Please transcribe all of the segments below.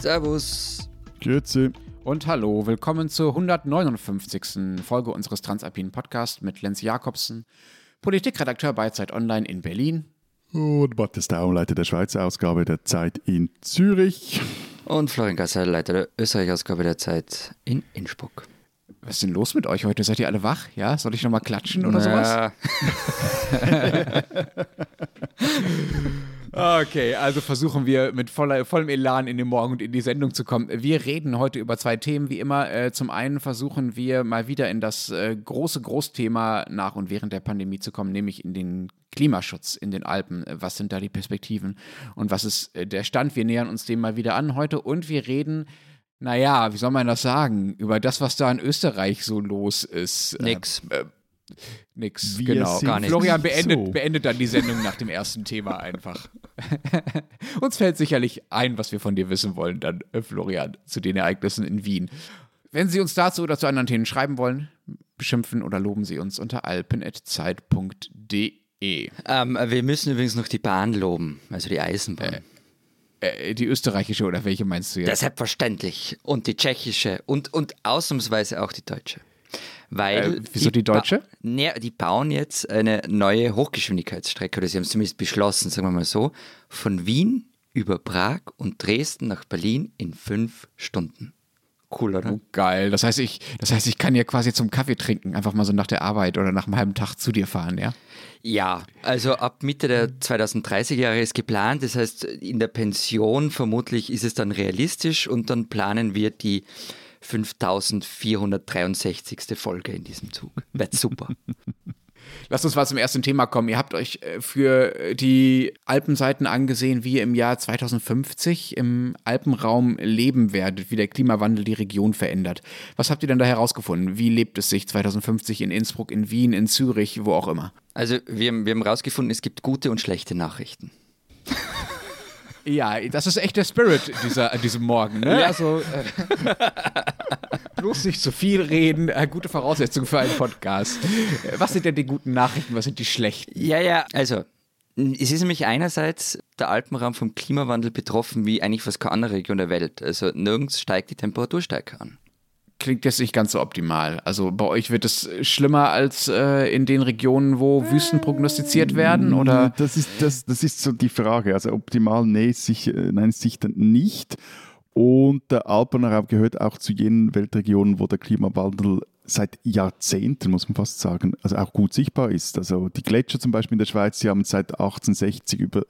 Servus. Grüezi. Und hallo, willkommen zur 159. Folge unseres Transalpinen Podcasts mit Lenz Jakobsen, Politikredakteur bei Zeit Online in Berlin. Und Matthias Daum, Leiter der Schweizer Ausgabe der Zeit in Zürich. Und Florian Gasser, Leiter der Österreich-Ausgabe der Zeit in Innsbruck. Was ist denn los mit euch heute? Seid ihr alle wach? Ja, soll ich nochmal klatschen oder sowas? Okay, also versuchen wir mit voller, vollem Elan in den Morgen und in die Sendung zu kommen. Wir reden heute über zwei Themen, wie immer. Äh, zum einen versuchen wir mal wieder in das äh, große Großthema nach und während der Pandemie zu kommen, nämlich in den Klimaschutz in den Alpen. Was sind da die Perspektiven und was ist äh, der Stand? Wir nähern uns dem mal wieder an heute und wir reden naja, wie soll man das sagen, über das, was da in Österreich so los ist. Nix. Äh, Nix, Wir genau. Gar nicht. Florian beendet, so. beendet dann die Sendung nach dem ersten Thema einfach. Uns fällt sicherlich ein, was wir von dir wissen wollen, dann, äh, Florian, zu den Ereignissen in Wien. Wenn Sie uns dazu oder zu anderen Themen schreiben wollen, beschimpfen oder loben Sie uns unter alpen.zeit.de. Ähm, wir müssen übrigens noch die Bahn loben, also die Eisenbahn. Äh, die österreichische oder welche meinst du Ja, jetzt? selbstverständlich. Und die tschechische und, und ausnahmsweise auch die deutsche. Weil Äh, wieso die deutsche? Ba ne, die bauen jetzt eine neue Hochgeschwindigkeitsstrecke, oder sie haben es zumindest beschlossen, sagen wir mal so, von Wien über Prag und Dresden nach Berlin in fünf Stunden. Cool, oder? Oh, geil. Das heißt, ich, das heißt, ich kann ja quasi zum Kaffee trinken, einfach mal so nach der Arbeit oder nach einem halben Tag zu dir fahren, ja? Ja, also ab Mitte der 2030er Jahre ist geplant. Das heißt, in der Pension vermutlich ist es dann realistisch und dann planen wir die 5463. Folge in diesem Zug. Wird super. Lasst uns mal zum ersten Thema kommen. Ihr habt euch äh, für die Alpenseiten angesehen, wie ihr im Jahr 2050 im Alpenraum leben werdet, wie der Klimawandel die Region verändert. Was habt ihr denn da herausgefunden? Wie lebt es sich 2050 in Innsbruck, in Wien, in Zürich, wo auch immer? Also wir, wir haben herausgefunden, es gibt gute und schlechte Nachrichten. Ja, das ist echt der Spirit dieser, an diesem Morgen. Ne? Also äh, bloß nicht zu viel reden. Äh, gute Voraussetzung für einen Podcast. Äh, Was sind denn die guten Nachrichten? Was sind die schlechten? Ja, ja, also es ist nämlich einerseits der Alpenraum vom Klimawandel betroffen wie eigentlich fast keine andere Region der Welt. Also nirgends steigt die Temperatur stärker an. Klingt jetzt nicht ganz so optimal. Also bei euch wird es schlimmer als äh, in den Regionen, wo Wüsten prognostiziert werden? Oder? Das ist, das, das ist so die Frage. Also optimal, nee, sicher, nein, sicher nicht. Und der Alpenraum gehört auch zu jenen Weltregionen, wo der Klimawandel seit Jahrzehnten, muss man fast sagen, also auch gut sichtbar ist. Also die Gletscher zum Beispiel in der Schweiz, die haben seit 1860 über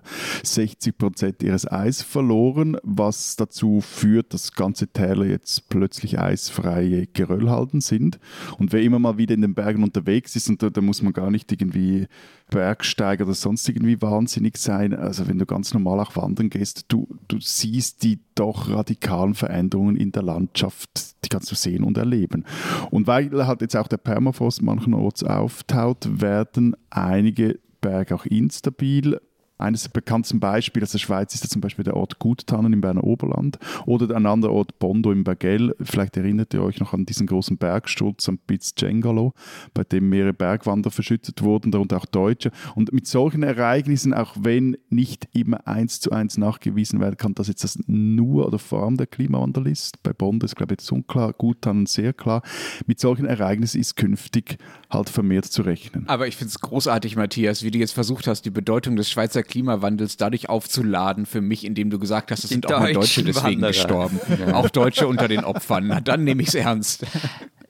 60 Prozent ihres Eis verloren, was dazu führt, dass ganze Täler jetzt plötzlich eisfreie Geröllhalden sind. Und wer immer mal wieder in den Bergen unterwegs ist, und da, da muss man gar nicht irgendwie Bergsteiger oder sonst irgendwie wahnsinnig sein. Also wenn du ganz normal auch wandern gehst, du, du siehst die doch radikalen Veränderungen in der Landschaft, die kannst du sehen und erleben. Und weil halt jetzt auch der Permafrost mancherorts auftaut, werden einige Berge auch instabil. Eines der bekanntesten Beispiele aus der Schweiz ist zum Beispiel der Ort Guttannen im Berner Oberland oder ein anderer Ort Bondo im Bergell. Vielleicht erinnert ihr euch noch an diesen großen Bergsturz am Piz Cengalo, bei dem mehrere Bergwanderer verschüttet wurden, darunter auch Deutsche. Und mit solchen Ereignissen, auch wenn nicht immer eins zu eins nachgewiesen werden kann, dass jetzt das nur oder vor allem der Klimawandel ist, bei Bondo ist glaube ich jetzt unklar, Guttannen sehr klar, mit solchen Ereignissen ist künftig halt vermehrt zu rechnen. Aber ich finde es großartig, Matthias, wie du jetzt versucht hast, die Bedeutung des Schweizer Klimawandels dadurch aufzuladen für mich, indem du gesagt hast, es sind auch mal Deutsche deswegen Wanderer. gestorben. Auch Deutsche unter den Opfern. Na, dann nehme ich es ernst.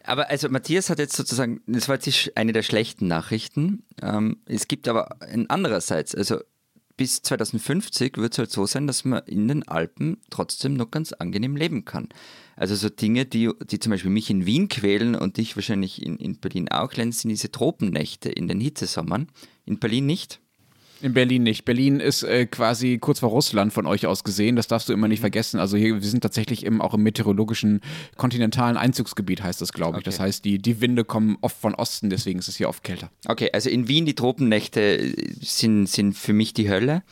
Aber also Matthias hat jetzt sozusagen, das war jetzt eine der schlechten Nachrichten. Ähm, es gibt aber ein andererseits, also bis 2050 wird es halt so sein, dass man in den Alpen trotzdem noch ganz angenehm leben kann. Also so Dinge, die, die zum Beispiel mich in Wien quälen und dich wahrscheinlich in, in Berlin auch, Lenz, sind diese Tropennächte in den Hitzesommern. In Berlin nicht. In Berlin nicht. Berlin ist äh, quasi kurz vor Russland von euch aus gesehen. Das darfst du immer nicht vergessen. Also hier, wir sind tatsächlich im, auch im meteorologischen kontinentalen Einzugsgebiet, heißt das, glaube ich. Das Okay. heißt, die, die Winde kommen oft von Osten, deswegen ist es hier oft kälter. Okay, also in Wien die Tropennächte äh, sind, sind für mich die Hölle.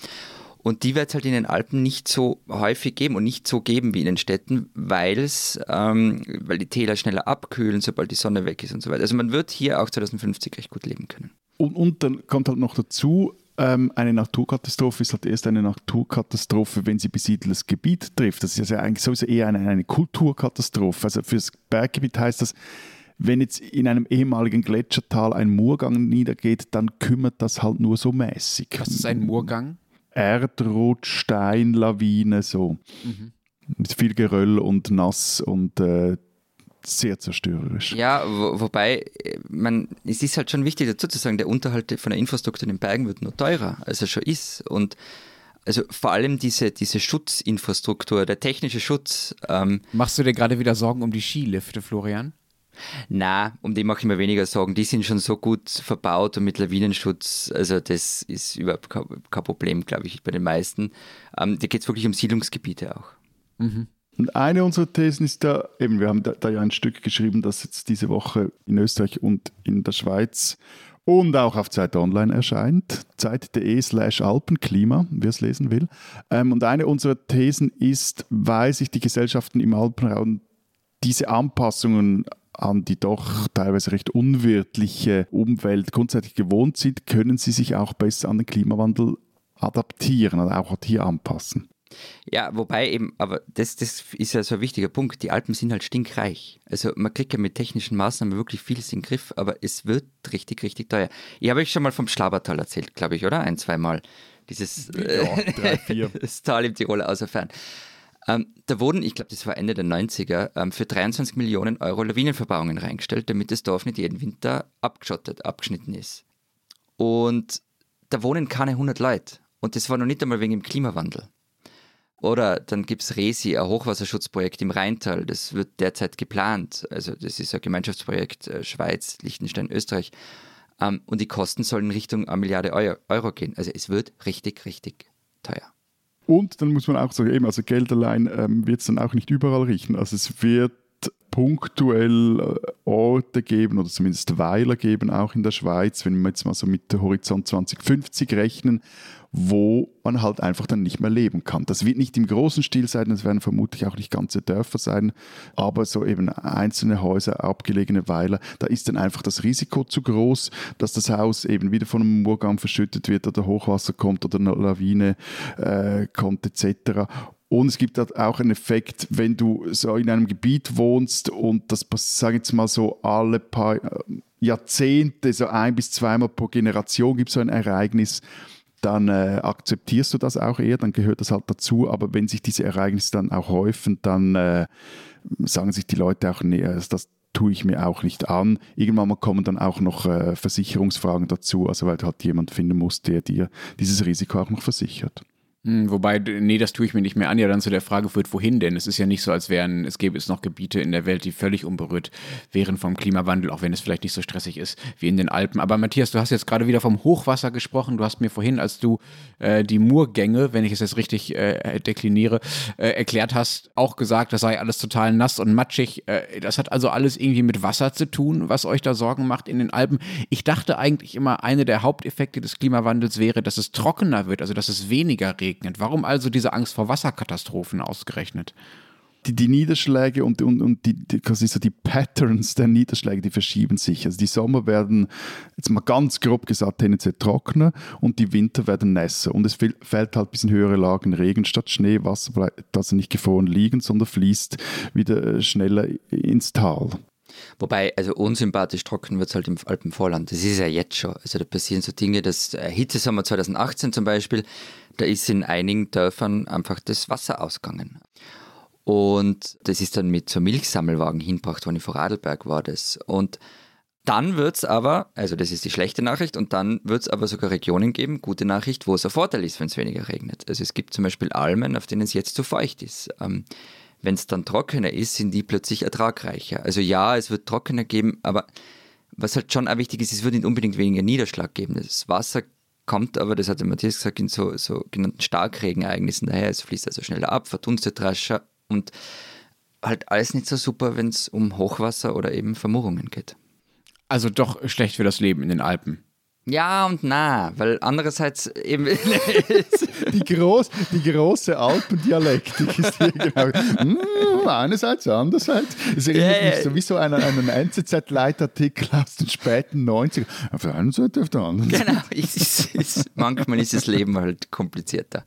Und die wird es halt in den Alpen nicht so häufig geben und nicht so geben wie in den Städten, weil's, ähm, weil die Täler schneller abkühlen, sobald die Sonne weg ist und so weiter. Also man wird hier auch 2050 recht gut leben können. Und, und dann kommt halt noch dazu, ähm, eine Naturkatastrophe ist halt erst eine Naturkatastrophe, wenn sie besiedeltes Gebiet trifft. Das ist ja eigentlich sowieso eher eine, eine Kulturkatastrophe. Also fürs Berggebiet heißt das, wenn jetzt in einem ehemaligen Gletschertal ein Murgang niedergeht, dann kümmert das halt nur so mäßig. Was ist ein Murgang? Erdrutsch, Stein, Lawine, so. Mhm. Mit viel Geröll und nass und äh, sehr zerstörerisch. Ja, wo, wobei, man, es ist halt schon wichtig dazu zu sagen, der Unterhalt von der Infrastruktur in den Bergen wird nur teurer, als er schon ist. Und also vor allem diese, diese Schutzinfrastruktur, der technische Schutz. Ähm, Machst du dir gerade wieder Sorgen um die Skilifte, Florian? Na, um die mache ich mir weniger Sorgen. Die sind schon so gut verbaut und mit Lawinenschutz. Also das ist überhaupt kein, Problem, glaube ich, bei den meisten. Ähm, da geht es wirklich um Siedlungsgebiete auch. Mhm. Und eine unserer Thesen ist da, eben, wir haben da, da, ja ein Stück geschrieben, das jetzt diese Woche in Österreich und in der Schweiz und auch auf Zeit Online erscheint. Zeit.de slash Alpenklima, wer es lesen will. Ähm, und eine unserer Thesen ist, weil sich die Gesellschaften im Alpenraum diese Anpassungen an die doch teilweise recht unwirtliche Umwelt grundsätzlich gewohnt sind, können sie sich auch besser an den Klimawandel adaptieren und auch hier anpassen. Ja, wobei eben, aber das, das ist ja so ein wichtiger Punkt. Die Alpen sind halt stinkreich. Also man kriegt ja mit technischen Maßnahmen wirklich vieles in den Griff, aber es wird richtig, richtig teuer. Ich habe euch schon mal vom Schlabertal erzählt, glaube ich, oder? Ein, zweimal. Dieses ja, drei, vier. das Tal im Tiroler Außerfern. Ähm, da wurden, ich glaube, das war Ende der 90er, ähm, für 23 Millionen Euro Lawinenverbauungen reingestellt, damit das Dorf nicht jeden Winter abgeschottet, abgeschnitten ist. Und da wohnen keine 100 Leute. Und das war noch nicht einmal wegen dem Klimawandel. Oder dann gibt es Resi, ein Hochwasserschutzprojekt im Rheintal. Das wird derzeit geplant. Also das ist ein Gemeinschaftsprojekt äh, Schweiz, Liechtenstein, Österreich. Ähm, und die Kosten sollen in Richtung 1 Milliarde Euro, Euro gehen. Also es wird richtig, richtig teuer. Und dann muss man auch sagen, eben, also Geld allein ähm, wird es dann auch nicht überall richten. Also es wird punktuell äh, Orte geben oder zumindest Weiler geben, auch in der Schweiz, wenn wir jetzt mal so mit der Horizont 2050 rechnen, wo man halt einfach dann nicht mehr leben kann. Das wird nicht im großen Stil sein, das werden vermutlich auch nicht ganze Dörfer sein, aber so eben einzelne Häuser, abgelegene Weiler, da ist dann einfach das Risiko zu groß, dass das Haus eben wieder von einem Murgang verschüttet wird oder Hochwasser kommt oder eine Lawine äh, kommt etc. Und es gibt halt auch einen Effekt, wenn du so in einem Gebiet wohnst und das, sage ich jetzt mal so, alle paar äh, Jahrzehnte, so ein bis zweimal pro Generation gibt es so ein Ereignis, dann äh, akzeptierst du das auch eher, dann gehört das halt dazu. Aber wenn sich diese Ereignisse dann auch häufen, dann äh, sagen sich die Leute auch, nee, also das tue ich mir auch nicht an. Irgendwann mal kommen dann auch noch äh, Versicherungsfragen dazu, also weil du halt jemand finden musst, der dir dieses Risiko auch noch versichert. Hm, wobei, nee, das tue ich mir nicht mehr an. Ja, dann zu der Frage führt, wohin denn? Es ist ja nicht so, als wären, es gäbe es noch Gebiete in der Welt, die völlig unberührt wären vom Klimawandel, auch wenn es vielleicht nicht so stressig ist wie in den Alpen. Aber Matthias, du hast jetzt gerade wieder vom Hochwasser gesprochen. Du hast mir vorhin, als du äh, die Murgänge, wenn ich es jetzt richtig äh, dekliniere, äh, erklärt hast, auch gesagt, das sei alles total nass und matschig. Äh, das hat also alles irgendwie mit Wasser zu tun, was euch da Sorgen macht in den Alpen. Ich dachte eigentlich immer, eine der Haupteffekte des Klimawandels wäre, dass es trockener wird, also dass es weniger regnet regnet. Warum also diese Angst vor Wasserkatastrophen ausgerechnet? Die, die, Niederschläge und, und, und die, die, quasi so die Patterns der Niederschläge, die verschieben sich. Also die Sommer werden, jetzt mal ganz grob gesagt, tendenziell trockener und die Winter werden nässer. Und es fällt halt bis in höhere Lagen Regen statt Schnee. Wasser bleibt also nicht gefroren liegen, sondern fließt wieder äh, schneller ins Tal. Wobei, also unsympathisch trocken wird es halt im Alpenvorland. Das ist ja jetzt schon. Also da passieren so Dinge, das äh, Hitzesommer 2018 zum Beispiel, da ist in einigen Dörfern einfach das Wasser ausgegangen. Und das ist dann mit so Milchsammelwagen hinbracht worden, in Vorarlberg war das. Und dann wird es aber, also das ist die schlechte Nachricht, und dann wird es aber sogar Regionen geben, gute Nachricht, wo es ein Vorteil ist, wenn es weniger regnet. Also es gibt zum Beispiel Almen, auf denen es jetzt zu feucht ist. Ähm, wenn es dann trockener ist, sind die plötzlich ertragreicher. Also ja, es wird trockener geben, aber was halt schon auch wichtig ist, es wird nicht unbedingt weniger Niederschlag geben. Das Wasser kommt aber, das hat der Matthias gesagt, in so, so genannten Starkregenereignissen daher. Es fließt also schneller ab, verdunstet rascher und halt alles nicht so super, wenn es um Hochwasser oder eben Vermurungen geht. Also doch schlecht für das Leben in den Alpen. Ja und na, weil andererseits eben die, groß, die große Alpendialektik ist hier genau. Mm, einerseits, andererseits. Es erinnert yeah, mich so wie so an einen NZZ-Leitartikel aus den späten 90ern. Auf der einen Seite, auf der anderen Seite. Genau, ich, ich, manchmal ist das Leben halt komplizierter.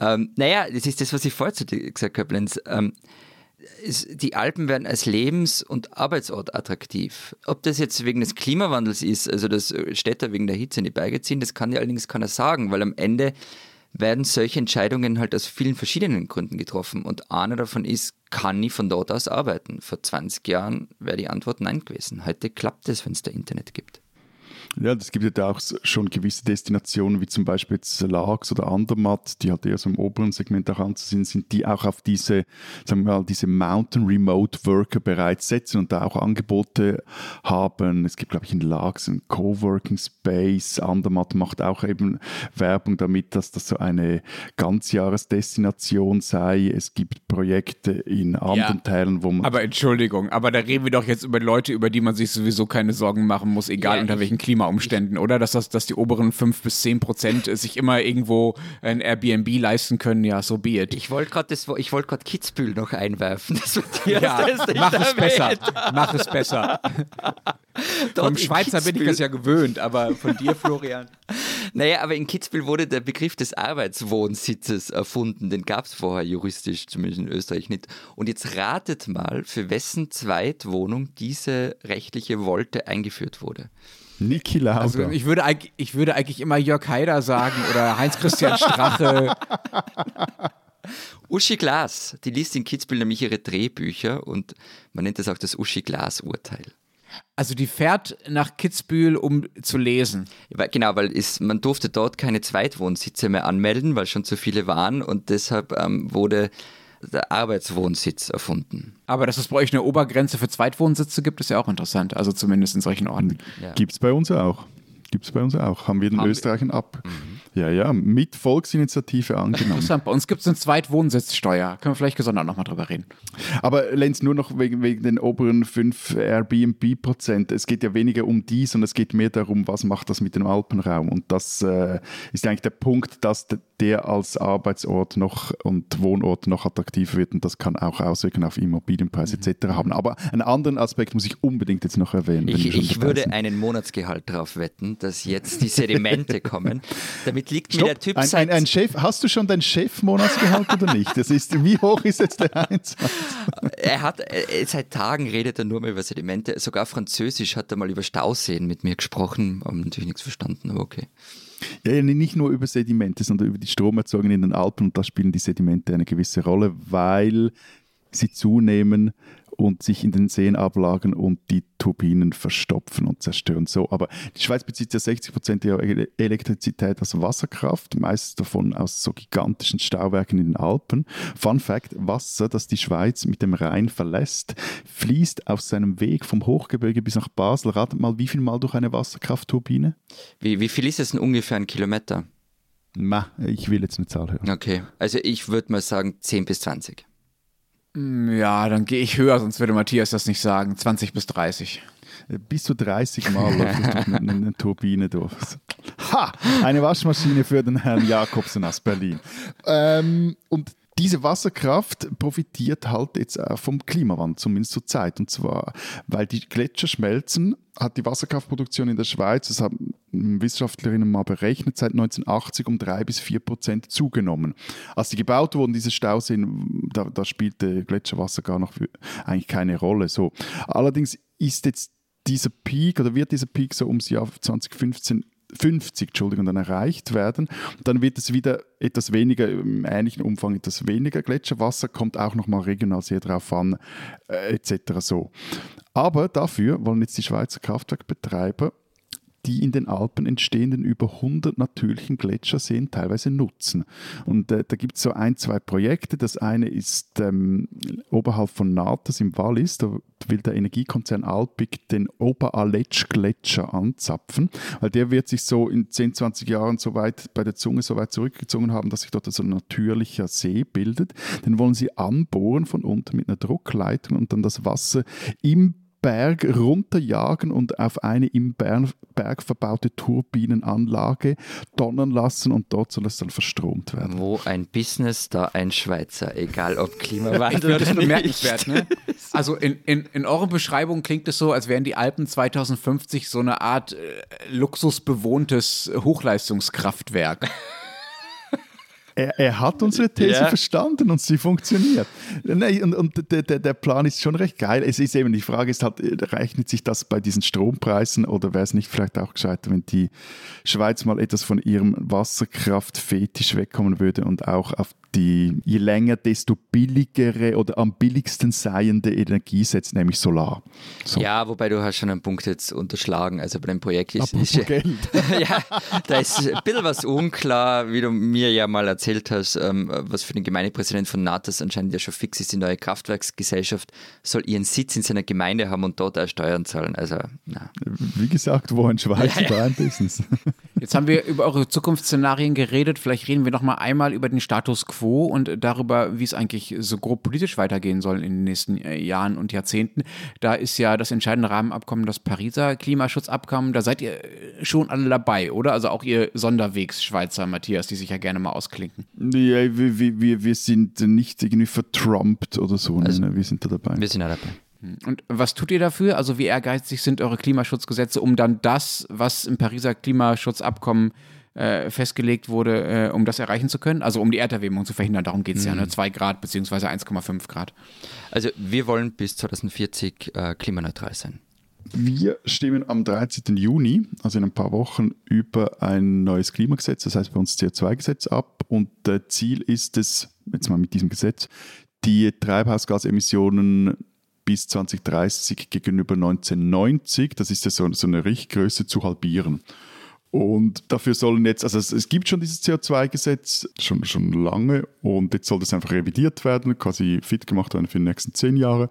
Ähm, naja, das ist das, was ich vorher zu dir gesagt habe, Lenz. Ähm, die Alpen werden als Lebens- und Arbeitsort attraktiv. Ob das jetzt wegen des Klimawandels ist, also dass Städter wegen der Hitze nicht beigeziehen, das kann ja allerdings keiner sagen, weil am Ende werden solche Entscheidungen halt aus vielen verschiedenen Gründen getroffen. Und einer davon ist, kann ich von dort aus arbeiten? Vor 20 Jahren wäre die Antwort nein gewesen. Heute klappt es, wenn es da Internet gibt. Ja, es gibt ja auch schon gewisse Destinationen, wie zum Beispiel jetzt Lags oder Andermatt, die halt eher so im oberen Segment auch anzusehen sind, die auch auf diese, sagen wir mal, diese Mountain Remote Worker bereits setzen und da auch Angebote haben. Es gibt, glaube ich, in Lags einen Coworking Space. Andermatt macht auch eben Werbung damit, dass das so eine Ganzjahresdestination sei. Es gibt Projekte in anderen ja, Teilen, wo man. Aber Entschuldigung, aber da reden wir doch jetzt über Leute, über die man sich sowieso keine Sorgen machen muss, egal ja, unter welchen Klima Klimaumständen, oder? Dass, das, dass die oberen 5 bis 10 Prozent sich immer irgendwo ein Airbnb leisten können, ja, so be it. Ich wollte gerade wollt Kitzbühel noch einwerfen. ja, mach es besser. Mach es besser. Vom Schweizer bin ich das ja gewöhnt, aber von dir, Florian. Naja, aber in Kitzbühel wurde der Begriff des Arbeitswohnsitzes erfunden. Den gab es vorher juristisch, zumindest in Österreich nicht. Und jetzt ratet mal, für wessen Zweitwohnung diese rechtliche Wolte eingeführt wurde. Niki Lauda. Also ich würde, ich würde eigentlich immer Jörg Haider sagen oder Heinz-Christian Strache. Uschi Glas, die liest in Kitzbühel nämlich ihre Drehbücher und man nennt das auch das Uschi Glas-Urteil. Also die fährt nach Kitzbühel, um zu lesen. Genau, weil es, man durfte dort keine Zweitwohnsitze mehr anmelden, weil schon zu viele waren und deshalb ähm, wurde Arbeitswohnsitz erfunden. Aber dass es bei euch eine Obergrenze für Zweitwohnsitze gibt, ist ja auch interessant. Also zumindest in solchen Orten. Ja. Gibt es bei uns auch. Gibt es bei uns auch. Haben wir den Österreichern ab. Mhm. Ja, ja, mit Volksinitiative angenommen. Interessant. Bei uns gibt es eine Zweitwohnsitzsteuer. Können wir vielleicht gesondert nochmal drüber reden. Aber Lenz, nur noch wegen, wegen den oberen 5 Airbnb-Prozent. Es geht ja weniger um die, sondern es geht mehr darum, was macht das mit dem Alpenraum. Und das äh, ist eigentlich der Punkt, dass der als Arbeitsort noch und Wohnort noch attraktiver wird. Und das kann auch Auswirkungen auf Immobilienpreise mhm. etc. haben. Aber einen anderen Aspekt muss ich unbedingt jetzt noch erwähnen. Ich, ich würde einen Monatsgehalt darauf wetten, dass jetzt die Sedimente kommen, damit damit liegt Stopp. mir der Typ ein, ein, ein, Chef, Hast du schon dein Chef-Monatsgehalt oder nicht? Das ist, wie hoch ist jetzt der Einsatz? Er hat, er, seit Tagen redet er nur mehr über Sedimente. Sogar Französisch hat er mal über Stauseen mit mir gesprochen. Haben natürlich nichts verstanden, aber okay. Ja, nicht nur über Sedimente, sondern über die Stromerzeugung in den Alpen. Und da spielen die Sedimente eine gewisse Rolle, weil sie zunehmen und sich in den Seen ablagern und die Turbinen verstopfen und zerstören. So, aber die Schweiz bezieht ja 60 Prozent ihrer Elektrizität aus Wasserkraft, meist davon aus so gigantischen Stauwerken in den Alpen. Fun Fact: Wasser, das die Schweiz mit dem Rhein verlässt, fließt auf seinem Weg vom Hochgebirge bis nach Basel. Ratet mal, wie viel Mal durch eine Wasserkraftturbine? Wie, wie viel ist es denn ungefähr ein Kilometer? Ma, ich will jetzt eine Zahl hören. Okay, also ich würde mal sagen 10 bis 20. Mm, ja, dann gehe ich höher, sonst würde Matthias das nicht sagen. 20 bis 30. Äh, bis zu 30 Mal läuft durch eine, eine Turbine durch. Ha! Eine Waschmaschine für den Herrn Jakobsen aus Berlin. Ähm, und diese Wasserkraft profitiert halt jetzt vom Klimawandel, zumindest zur Zeit. Und zwar, weil die Gletscher schmelzen, hat die Wasserkraftproduktion in der Schweiz, das haben Wissenschaftlerinnen mal berechnet, seit 1980 um drei bis vier Prozent zugenommen. Als die gebaut wurden, diese Stauseen, da, da spielte Gletscherwasser gar noch eigentlich keine Rolle. So. Allerdings ist jetzt dieser Peak oder wird dieser Peak so ums Jahr 2015 50 Entschuldigung, dann erreicht werden. dann wird es wieder etwas weniger, im ähnlichen Umfang etwas weniger Gletscherwasser, kommt auch nochmal regional sehr drauf an, äh, etc. So. Aber dafür wollen jetzt die Schweizer Kraftwerkbetreiber die in den Alpen entstehenden über 100 natürlichen Gletscherseen teilweise nutzen. Und äh, da gibt es so ein, zwei Projekte. Das eine ist ähm, oberhalb von Natas im Wallis. Da will der Energiekonzern Alpic den Oberaletsch-Gletscher anzapfen, weil der wird sich so in 10, 20 Jahren so weit bei der Zunge so weit zurückgezogen haben, dass sich dort so ein natürlicher See bildet. Den wollen sie anbohren von unten mit einer Druckleitung und dann das Wasser im Berg runterjagen und auf eine im Berg verbaute Turbinenanlage donnern lassen und dort soll es dann verstromt werden. Wo ein Business, da ein Schweizer, egal ob Klimawandel oder bemerkenswert, ne? Also in, in, in eurer Beschreibung klingt es so, als wären die Alpen 2050 so eine Art äh, luxusbewohntes Hochleistungskraftwerk. Er, er, hat unsere These ja. verstanden und sie funktioniert. Nein, und, und der, der, Plan ist schon recht geil. Es ist eben, die Frage ist halt, rechnet sich das bei diesen Strompreisen oder wäre es nicht vielleicht auch gescheiter, wenn die Schweiz mal etwas von ihrem Wasserkraftfetisch wegkommen würde und auch auf die je länger, desto billigere oder am billigsten seiende Energie setzt, nämlich Solar. So. Ja, wobei du hast schon einen Punkt jetzt unterschlagen. Also bei dem Projekt ist, ist ja, da ist ein bisschen was unklar, wie du mir ja mal erzählt erzählt hast, ähm, was für den Gemeindepräsidenten von Natas anscheinend ja schon fix ist, die neue Kraftwerksgesellschaft soll ihren Sitz in seiner Gemeinde haben und dort auch Steuern zahlen. Also, na. Wie gesagt, wo in Schweiz ja, ja. Business. Jetzt haben wir über eure Zukunftsszenarien geredet. Vielleicht reden wir noch mal einmal über den Status quo und darüber, wie es eigentlich so grob politisch weitergehen soll in den nächsten äh, Jahren und Jahrzehnten. Da ist ja das entscheidende Rahmenabkommen das Pariser Klimaschutzabkommen. Da seid ihr schon alle dabei, oder? Also auch ihr Sonderwegs-Schweizer, Matthias, die sich ja gerne mal ausklinken denken. Ja, wir, wir, wir sind nicht irgendwie vertrumpt oder so. Also, ne? Wir sind da dabei. Wir sind da dabei. Hm. Und was tut ihr dafür? Also wie ehrgeizig sind eure Klimaschutzgesetze, um dann das, was im Pariser Klimaschutzabkommen äh, festgelegt wurde, äh, um das erreichen zu können? Also um die Erderwärmung zu verhindern, darum geht es mhm. ja, ne? 2 Grad bzw. 1,5 Grad. Also wir wollen bis 2040 äh, klimaneutral sein. Wir stimmen am 13. Juni, also in ein paar Wochen, über ein neues Klimagesetz, das heißt bei uns CO2-Gesetz ab. Und das Ziel ist es, jetzt mal mit diesem Gesetz, die Treibhausgasemissionen bis 2030 gegenüber 1990, das ist ja so, so eine Richtgröße, zu halbieren. Und dafür sollen jetzt, also es, es gibt schon dieses CO2-Gesetz schon, schon lange und jetzt soll das einfach revidiert werden, quasi fit gemacht werden für die nächsten zehn Jahre.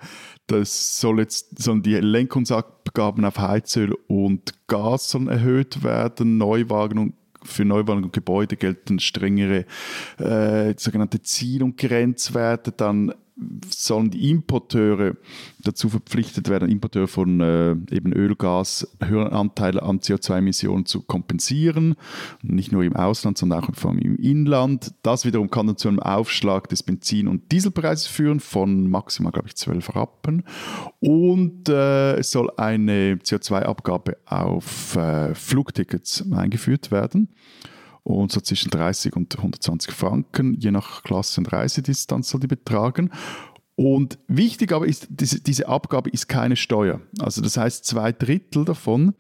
Das soll jetzt, sollen die Lenkungsabgaben auf Heizöl und Gas sollen erhöht werden, Neuwagen und für Neuwagen und Gebäude gelten strengere äh, sogenannte Ziel- und Grenzwerte. Dann sollen die Importeure dazu verpflichtet werden, Importeure von äh, eben Öl, Gas, höheren Anteile an CO2-Emissionen zu kompensieren. Nicht nur im Ausland, sondern auch im Inland. Das wiederum kann dann zu einem Aufschlag des Benzin- und Dieselpreises führen von maximal, glaube ich, 12 Rappen. Und äh, es soll eine CO2-Abgabe auf äh, Flugtickets eingeführt werden und so zwischen 30 und 120 Franken, je nach Klasse und Reisedistanz soll die betragen. Und wichtig aber ist, diese, diese Abgabe ist keine Steuer. Also das heißt, zwei Drittel davon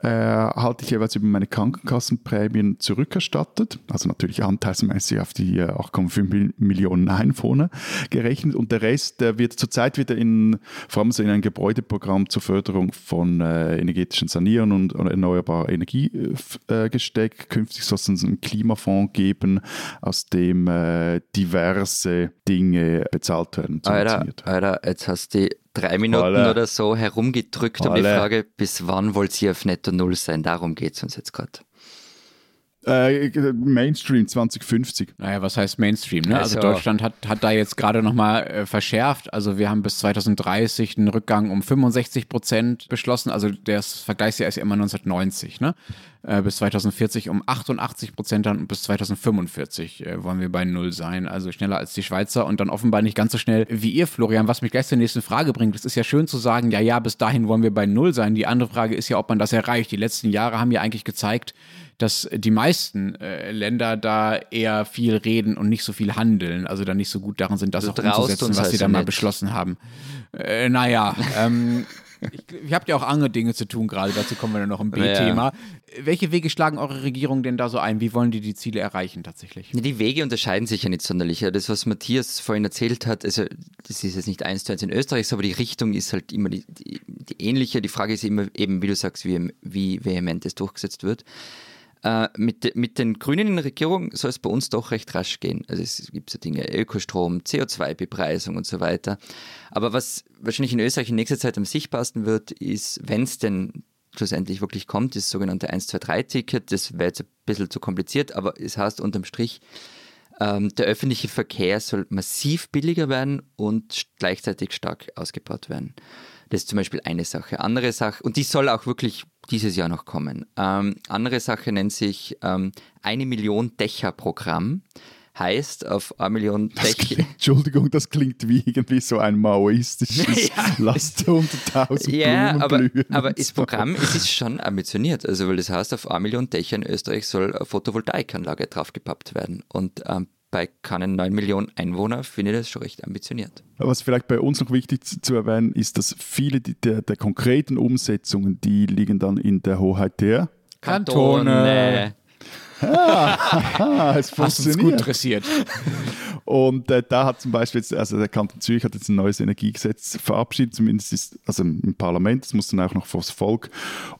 äh, halte ich jeweils über meine Krankenkassenprämien zurückerstattet, also natürlich anteilsmäßig auf die 8,5 äh, Millionen Einwohner gerechnet und der Rest, der wird zurzeit wieder in, vor allem so in ein Gebäudeprogramm zur Förderung von äh, energetischen Sanieren und, und erneuerbarer Energie äh, gesteckt. Künftig soll es einen Klimafonds geben, aus dem äh, diverse Dinge bezahlt werden. Alter, Alter, jetzt hast du drei Minuten Alle. oder so herumgedrückt um die Frage, bis wann wollt ihr auf Netto Null sein? Darum geht es uns jetzt gerade. Äh, Mainstream 2050. Naja, was heißt Mainstream? Ne? Also, also Deutschland hat, hat da jetzt gerade nochmal äh, verschärft. Also wir haben bis 2030 einen Rückgang um 65 Prozent beschlossen. Also das Vergleichsjahr ist ja immer 1990. Ne? Äh, bis 2040 um 88 Prozent dann und bis 2045 äh, wollen wir bei Null sein. Also schneller als die Schweizer und dann offenbar nicht ganz so schnell wie ihr, Florian. Was mich gleich zur nächsten Frage bringt. Es ist ja schön zu sagen, ja, ja, bis dahin wollen wir bei Null sein. Die andere Frage ist ja, ob man das erreicht. Die letzten Jahre haben ja eigentlich gezeigt, dass die meisten äh, Länder da eher viel reden und nicht so viel handeln, also da nicht so gut darin sind, das du auch umzusetzen, was sie da mal beschlossen haben. Äh, naja, ähm, ich, ihr habt ja auch andere Dinge zu tun gerade, dazu kommen wir dann noch im B-Thema. Ja. Welche Wege schlagen eure Regierungen denn da so ein? Wie wollen die die Ziele erreichen tatsächlich? Die Wege unterscheiden sich ja nicht sonderlich. Das, was Matthias vorhin erzählt hat, also das ist jetzt nicht eins zu eins in Österreich, aber die Richtung ist halt immer die, die, die ähnliche. Die Frage ist immer eben, wie du sagst, wie, wie vehement es durchgesetzt wird. Äh, mit, mit den Grünen in der Regierung soll es bei uns doch recht rasch gehen. Also es gibt so Dinge, Ökostrom, CO2-Bepreisung und so weiter. Aber was wahrscheinlich in Österreich in nächster Zeit am sichtbarsten wird, ist, wenn es denn schlussendlich wirklich kommt, das sogenannte 123-Ticket. Das wäre jetzt ein bisschen zu kompliziert, aber es heißt unterm Strich, ähm, der öffentliche Verkehr soll massiv billiger werden und gleichzeitig stark ausgebaut werden. Das ist zum Beispiel eine Sache. Andere Sache, und die soll auch wirklich dieses Jahr noch kommen. Ähm, andere Sache nennt sich ähm, eine Million Dächer-Programm heißt auf eine Million Dächer. Entschuldigung, das klingt wie irgendwie so ein maoistisches ja. Lasst 100.000 Ja, Blumen aber, blühen aber das Programm es ist schon ambitioniert. Also, weil das heißt, auf eine Million Dächer in Österreich soll eine Photovoltaikanlage draufgepappt werden. Und ähm, bei keinen 9 Millionen Einwohnern finde ich das schon recht ambitioniert. Was vielleicht bei uns noch wichtig zu erwähnen ist, dass viele der, der konkreten Umsetzungen, die liegen dann in der Hoheit der Kantone. Ah, es funktioniert. Hast gut dressiert. Und äh, da hat zum Beispiel jetzt, also der Kanton Zürich hat jetzt ein neues Energiegesetz verabschiedet, zumindest ist, also im Parlament, das muss dann auch noch vor das Volk.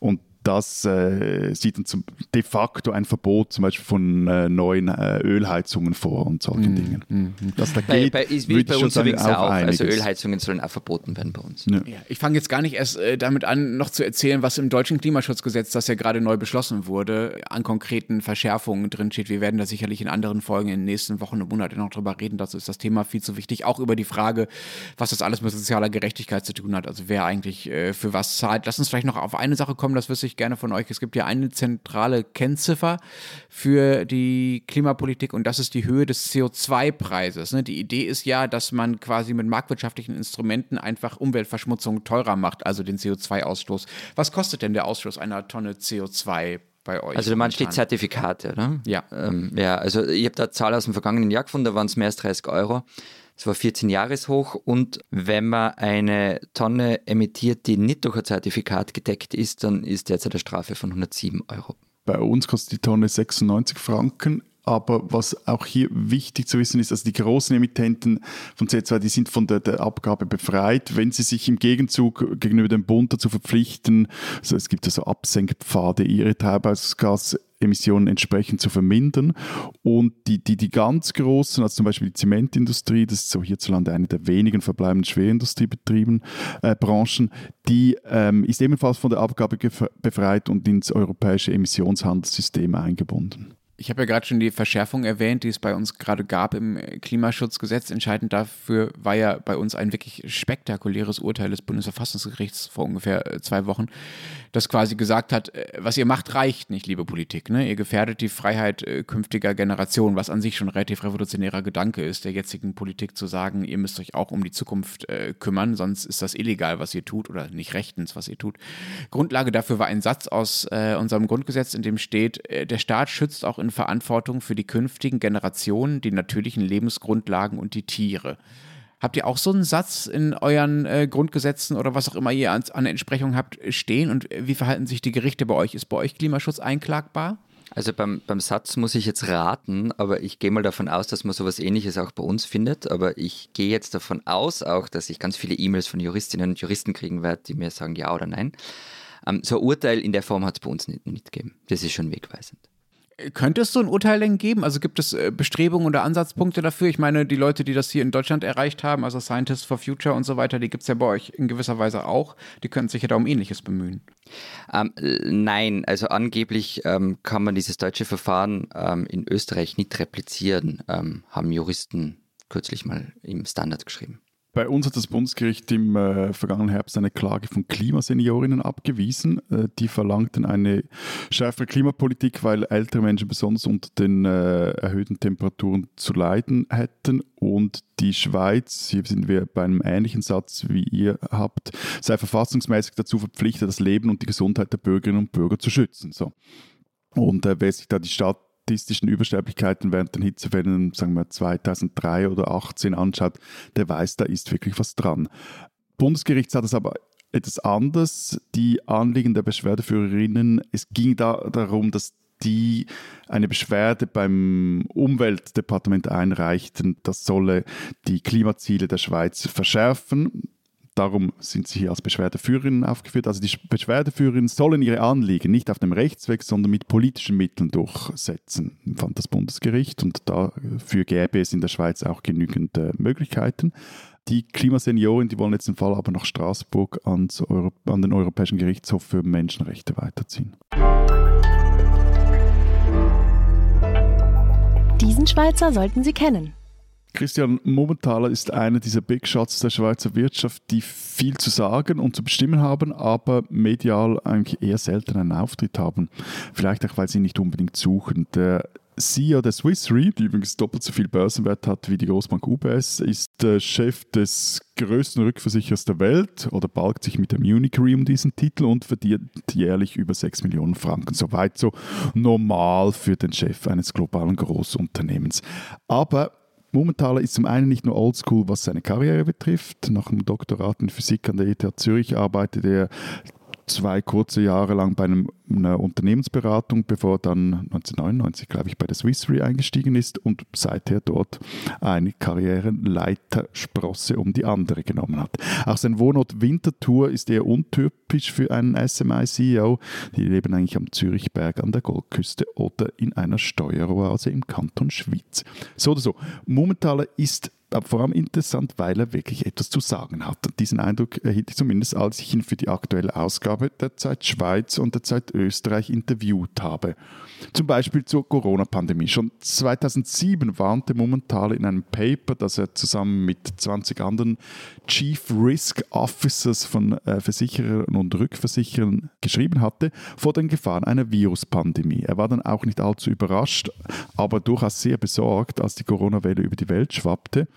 Und das äh, sieht dann zum, de facto ein Verbot zum Beispiel von äh, neuen äh, Ölheizungen vor und solchen mm, Dingen. Mm, Dass da geht, bei, bei, ist, wie bei uns übrigens auch. Also Ölheizungen sollen auch verboten werden bei uns. Ja. Ja, ich fange jetzt gar nicht erst äh, damit an, noch zu erzählen, was im deutschen Klimaschutzgesetz, das ja gerade neu beschlossen wurde, an konkreten Verschärfungen drinsteht. Wir werden da sicherlich in anderen Folgen in den nächsten Wochen und Monaten noch drüber reden. Dazu ist das Thema viel zu wichtig. Auch über die Frage, was das alles mit sozialer Gerechtigkeit zu tun hat. Also wer eigentlich äh, für was zahlt. Lass uns vielleicht noch auf eine Sache kommen, das wüsste ich gerne von euch. Es gibt ja eine zentrale Kennziffer für die Klimapolitik und das ist die Höhe des CO2-Preises. Ne? Die Idee ist ja, dass man quasi mit marktwirtschaftlichen Instrumenten einfach Umweltverschmutzung teurer macht, also den CO2-Ausstoß. Was kostet denn der Ausstoß einer Tonne CO2 bei euch? Also du meinst die Zertifikate, oder? Ja. Ähm, ja, also ich habe da Zahl aus dem vergangenen Jahr gefunden, da waren es mehr als 30 Euro. Es war 14 Jahreshoch und wenn man eine Tonne emittiert, die nicht durch ein Zertifikat gedeckt ist, dann ist derzeit eine Strafe von 107 Euro. Bei uns kostet die Tonne 96 Franken. Aber was auch hier wichtig zu wissen ist, also die großen Emittenten von CO2, die sind von der, der Abgabe befreit, wenn sie sich im Gegenzug gegenüber dem Bund dazu verpflichten, also es gibt also Absenkpfade, ihre Treibhausgas entsprechend zu vermindern. Und die, die, die ganz großen, also zum Beispiel die Zementindustrie, das ist so hierzulande eine der wenigen verbleibenden Schwerindustriebetrieben, äh, Branchen, die ähm, ist ebenfalls von der Abgabe befreit und ins europäische Emissionshandelssystem eingebunden. Ich habe ja gerade schon die Verschärfung erwähnt, die es bei uns gerade gab im Klimaschutzgesetz. Entscheidend dafür war ja bei uns ein wirklich spektakuläres Urteil des Bundesverfassungsgerichts vor ungefähr äh, zwei Wochen, das quasi gesagt hat, äh, was ihr macht, reicht nicht, liebe Politik. Ne? Ihr gefährdet die Freiheit äh, künftiger Generationen, was an sich schon ein relativ revolutionärer Gedanke ist, der jetzigen Politik zu sagen, ihr müsst euch auch um die Zukunft äh, kümmern, sonst ist das illegal, was ihr tut oder nicht rechtens, was ihr tut. Grundlage dafür war ein Satz aus äh, unserem Grundgesetz, in dem steht, äh, der Staat schützt auch in Verantwortung für die künftigen Generationen, die natürlichen Lebensgrundlagen und die Tiere. Habt ihr auch so einen Satz in euren äh, Grundgesetzen oder was auch immer ihr an, an Entsprechung habt stehen? Und wie verhalten sich die Gerichte bei euch? Ist bei euch Klimaschutz einklagbar? Also beim, beim Satz muss ich jetzt raten, aber ich gehe mal davon aus, dass man sowas ähnliches auch bei uns findet. Aber ich gehe jetzt davon aus auch, dass ich ganz viele E-Mails von Juristinnen und Juristen kriegen werde, die mir sagen ja oder nein. Ähm, so ein Urteil in der Form hat es bei uns nicht, nicht gegeben. Das ist schon wegweisend. Könnte es so ein Urteil denn geben? Also gibt es äh, Bestrebungen oder Ansatzpunkte dafür? Ich meine, die Leute, die das hier in Deutschland erreicht haben, also Scientists for Future und so weiter, die gibt es ja bei euch in gewisser Weise auch. Die könnten sich ja da um Ähnliches bemühen. Ähm, nein, also angeblich ähm, kann man dieses deutsche Verfahren ähm, in Österreich nicht replizieren, ähm, haben Juristen kürzlich mal im Standard geschrieben. Bei uns hat das Bundesgericht im äh, vergangenen Herbst eine Klage von Klimaseniorinnen abgewiesen. Äh, die verlangten eine schärfere Klimapolitik, weil ältere Menschen besonders unter den äh, erhöhten Temperaturen zu leiden hätten. Und die Schweiz, hier sind wir bei einem ähnlichen Satz wie ihr habt, sei verfassungsmäßig dazu verpflichtet, das Leben und die Gesundheit der Bürgerinnen und Bürger zu schützen. So. Und äh, wer sich da die Stadt statistischen Übersterblichkeiten während den Hitzewellen, sagen wir 2003 oder 2018 anschaut, der weiß, da ist wirklich was dran. Bundesgericht sah das aber etwas anders. Die Anliegen der Beschwerdeführerinnen, es ging da darum, dass die eine Beschwerde beim Umweltdepartement einreichten, das solle die Klimaziele der Schweiz verschärfen. Darum sind sie hier als Beschwerdeführerinnen aufgeführt. Also die Beschwerdeführerinnen sollen ihre Anliegen nicht auf dem Rechtsweg, sondern mit politischen Mitteln durchsetzen, fand das Bundesgericht. Und dafür gäbe es in der Schweiz auch genügend äh, Möglichkeiten. Die Klimasenioren, die wollen jetzt den Fall aber nach Straßburg ans an den Europäischen Gerichtshof für Menschenrechte weiterziehen. Diesen Schweizer sollten Sie kennen. Christian Momentaler ist einer dieser Big Shots der Schweizer Wirtschaft, die viel zu sagen und zu bestimmen haben, aber medial eigentlich eher selten einen Auftritt haben. Vielleicht auch, weil sie nicht unbedingt suchen. Der CEO der Swiss Re, die übrigens doppelt so viel Börsenwert hat wie die Großbank UBS, ist der Chef des größten Rückversicherers der Welt oder balgt sich mit der Munich Re um diesen Titel und verdient jährlich über 6 Millionen Franken. Soweit so normal für den Chef eines globalen Großunternehmens. Aber Mumenthaler ist zum einen nicht nur oldschool, was seine Karriere betrifft. Nach einem Doktorat in Physik an der ETH Zürich arbeitet er zwei kurze Jahre lang bei einem, einer Unternehmensberatung, bevor er dann 1999, glaube ich, bei der Swiss Re eingestiegen ist und seither dort eine Karriereleitersprosse um die andere genommen hat. Auch sein Wohnort Winterthur ist eher untypisch für einen SMI-CEO. Die leben eigentlich am Zürichberg an der Goldküste oder in einer Steueroase im Kanton Schwyz. So oder so. Momentaler ist aber vor allem interessant, weil er wirklich etwas zu sagen hat. diesen Eindruck erhielt ich zumindest, als ich ihn für die aktuelle Ausgabe der Zeit Schweiz und der Zeit Österreich interviewt habe. Zum Beispiel zur Corona-Pandemie. Schon 2007 warnte Momental in einem Paper, das er zusammen mit 20 anderen Chief Risk Officers von äh, Versicherern und Rückversicherern geschrieben hatte, vor den Gefahren einer Viruspandemie. Er war dann auch nicht allzu überrascht, aber durchaus sehr besorgt, als die Corona-Welle über die Welt schwappte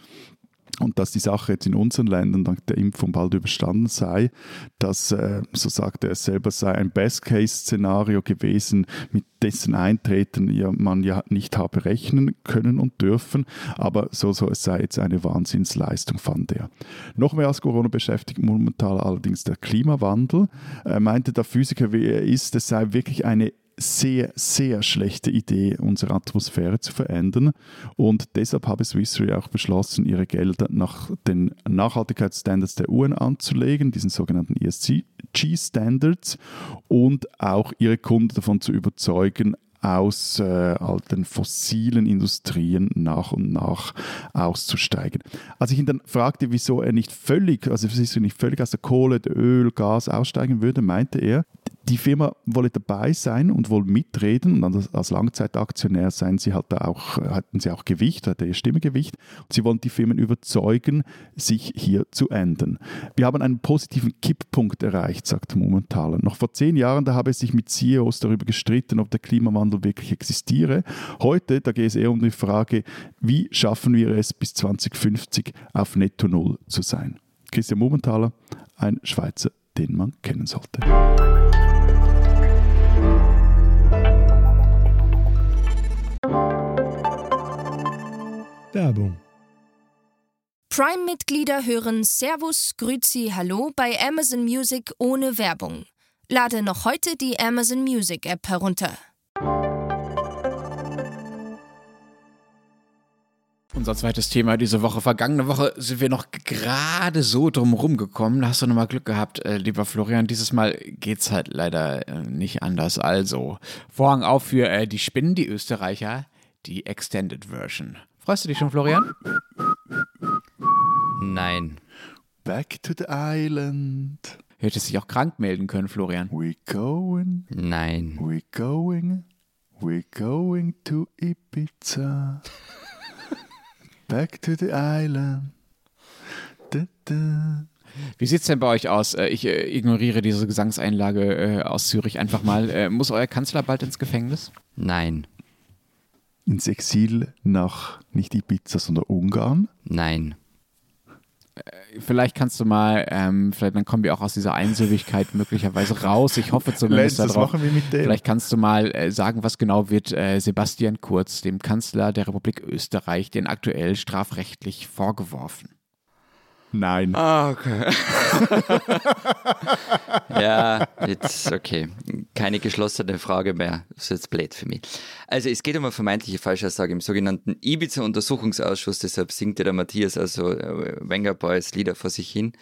und dass die Sache jetzt in unseren Ländern dank der Impfung bald überstanden sei, dass, äh, so sagte er selber, sei ein Best-Case-Szenario gewesen, mit dessen Eintreten man ja nicht habe rechnen können und dürfen, aber so, so es sei jetzt eine Wahnsinnsleistung, fand er. Noch mehr als Corona beschäftigt momentan allerdings der Klimawandel. Er meinte der Physiker, wie er ist, es sei wirklich eine sehr, sehr schlechte Idee, unsere Atmosphäre zu verändern. Und deshalb habe Swiss Re auch beschlossen, ihre Gelder nach den Nachhaltigkeitsstandards der UN anzulegen, diesen sogenannten ESG-Standards, und auch ihre Kunden davon zu überzeugen, aus äh, alten fossilen Industrien nach und nach auszusteigen. Als ich ihn dann fragte, wieso er nicht völlig, also wieso nicht völlig aus der Kohle, Öl, Gas aussteigen würde, meinte er, die Firma wolle dabei sein und wohl mitreden. Und als Langzeitaktionär seien sie halt auch, hatten sie auch Gewicht, hatte ihr Stimmegewicht. Sie wollen die Firmen überzeugen, sich hier zu ändern. Wir haben einen positiven Kipppunkt erreicht, sagt Momentaler. Noch vor zehn Jahren, da habe es sich mit CEOs darüber gestritten, ob der Klimawandel wirklich existiere. Heute, da geht es eher um die Frage, wie schaffen wir es bis 2050 auf Netto Null zu sein. Christian Momentaler, ein Schweizer, den man kennen sollte. Werbung. Prime-Mitglieder hören Servus, Grüzi, Hallo bei Amazon Music ohne Werbung. Lade noch heute die Amazon Music App herunter. Unser zweites Thema diese Woche. Vergangene Woche sind wir noch gerade so drumherum gekommen. Da hast du nochmal Glück gehabt, äh, lieber Florian. Dieses Mal geht's halt leider äh, nicht anders. Also, Vorhang auf für äh, die Spinnen, die Österreicher, die Extended Version. Freust du dich schon, Florian? Nein. Back to the island. Hättest dich auch krank melden können, Florian. We going, Nein. we going, we going to Ibiza. Back to the island. Da, da. Wie sieht's denn bei euch aus? Äh, Ich äh, ignoriere diese Gesangseinlage äh, aus Zürich einfach mal. Äh, Muss euer Kanzler bald ins Gefängnis? Nein. Ins Exil nach nicht Ibiza, sondern Ungarn. Nein. Vielleicht kannst du mal, ähm, vielleicht dann kommen wir auch aus dieser Einsilbigkeit möglicherweise raus. Ich hoffe Lenz, zumindest das darauf. Vielleicht kannst du mal äh, sagen, was genau wird äh, Sebastian Kurz, dem Kanzler der Republik Österreich, denn aktuell strafrechtlich vorgeworfen? Nein. Ah, okay. ja, jetzt okay. Keine geschlossene Frage mehr. Das ist jetzt blöd für mich. Also es geht um eine vermeintliche Falschaussage im sogenannten Ibiza-Untersuchungsausschuss, deshalb singt ja der Matthias also äh, Wenger Boys Lieder vor sich hin.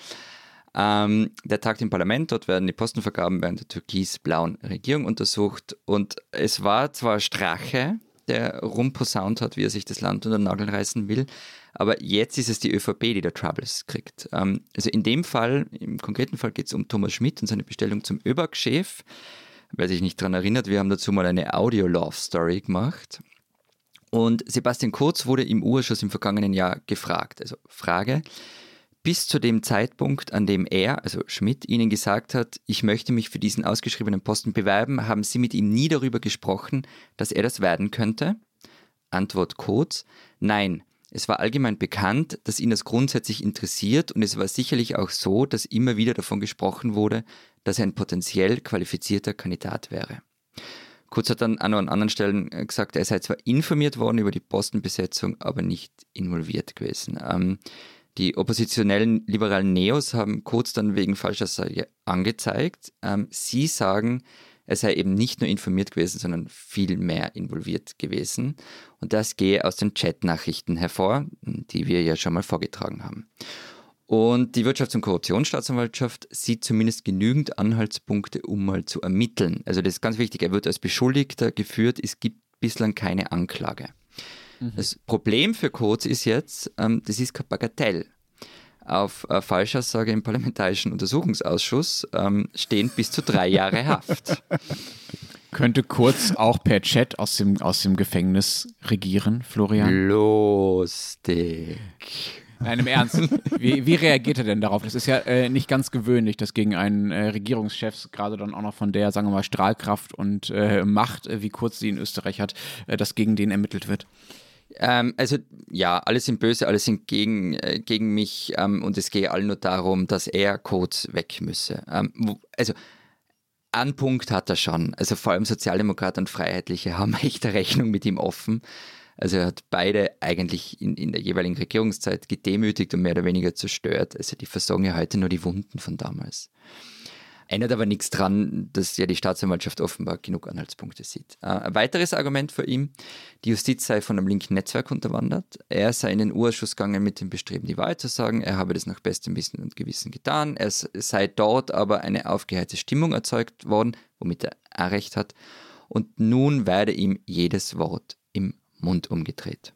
Ähm, der tagt im Parlament, dort werden die Postenvergaben während der türkis-blauen Regierung untersucht und es war zwar Strache, der rumposaunt hat, wie er sich das Land unter den Nagel reißen will, aber jetzt ist es die ÖVP, die da Troubles kriegt. Ähm, also in dem Fall, im konkreten Fall geht es um Thomas Schmidt und seine Bestellung zum ÖBAG-Chef. Wer sich nicht daran erinnert, wir haben dazu mal eine Audio-Love-Story gemacht. Und Sebastian Kurz wurde im Urschuss im vergangenen Jahr gefragt. Also Frage, bis zu dem Zeitpunkt, an dem er, also Schmidt, Ihnen gesagt hat, ich möchte mich für diesen ausgeschriebenen Posten bewerben, haben Sie mit ihm nie darüber gesprochen, dass er das werden könnte? Antwort Kurz, nein. Es war allgemein bekannt, dass ihn das grundsätzlich interessiert und es war sicherlich auch so, dass immer wieder davon gesprochen wurde, dass er ein potenziell qualifizierter Kandidat wäre. Kurz hat dann an anderen Stellen gesagt, er sei zwar informiert worden über die Postenbesetzung, aber nicht involviert gewesen. Ähm, die oppositionellen liberalen Neos haben Kurz dann wegen falscher Sage angezeigt. Ähm, sie sagen, er sei eben nicht nur informiert gewesen, sondern viel mehr involviert gewesen. Und das gehe aus den Chatnachrichten hervor, die wir ja schon mal vorgetragen haben. Und die Wirtschafts- und Korruptionsstaatsanwaltschaft sieht zumindest genügend Anhaltspunkte, um mal zu ermitteln. Also das ist ganz wichtig, er wird als Beschuldigter geführt, es gibt bislang keine Anklage. Mhm. Das Problem für Kurz ist jetzt, ähm, das ist kein Bagatell auf äh, Falschaussage im Parlamentarischen Untersuchungsausschuss ähm, stehen bis zu drei Jahre Haft. Könnte Kurz auch per Chat aus dem, aus dem Gefängnis regieren, Florian? Lustig. Nein, im Ernst. Wie, wie, reagiert er denn darauf? Das ist ja äh, nicht ganz gewöhnlich, dass gegen einen äh, Regierungschef, gerade dann auch noch von der, sagen wir mal, Strahlkraft und äh, Macht, äh, wie kurz sie in Österreich hat, äh, dass gegen den ermittelt wird. Ähm, also ja, alle sind böse, alle sind gegen, äh, gegen mich ähm, und es geht allen nur darum, dass er Codes weg müsse. Ähm, wo, also einen Punkt hat er schon. Also vor allem Sozialdemokraten und Freiheitliche haben echt eine Rechnung mit ihm offen. Also er hat beide eigentlich in, in der jeweiligen Regierungszeit gedemütigt und mehr oder weniger zerstört. Also die versorgen ja heute nur die Wunden von damals. Ändert aber nichts dran, dass ja die Staatsanwaltschaft offenbar genug Anhaltspunkte sieht. Äh, ein weiteres Argument für ihn, die Justiz sei von einem linken Netzwerk unterwandert. Er sei in den Urschuss gegangen mit dem Bestreben, die Wahrheit zu sagen. Er habe das nach bestem Wissen und Gewissen getan. Es sei dort aber eine aufgeheizte Stimmung erzeugt worden, womit er auch recht hat. Und nun werde ihm jedes Wort im Mund umgedreht.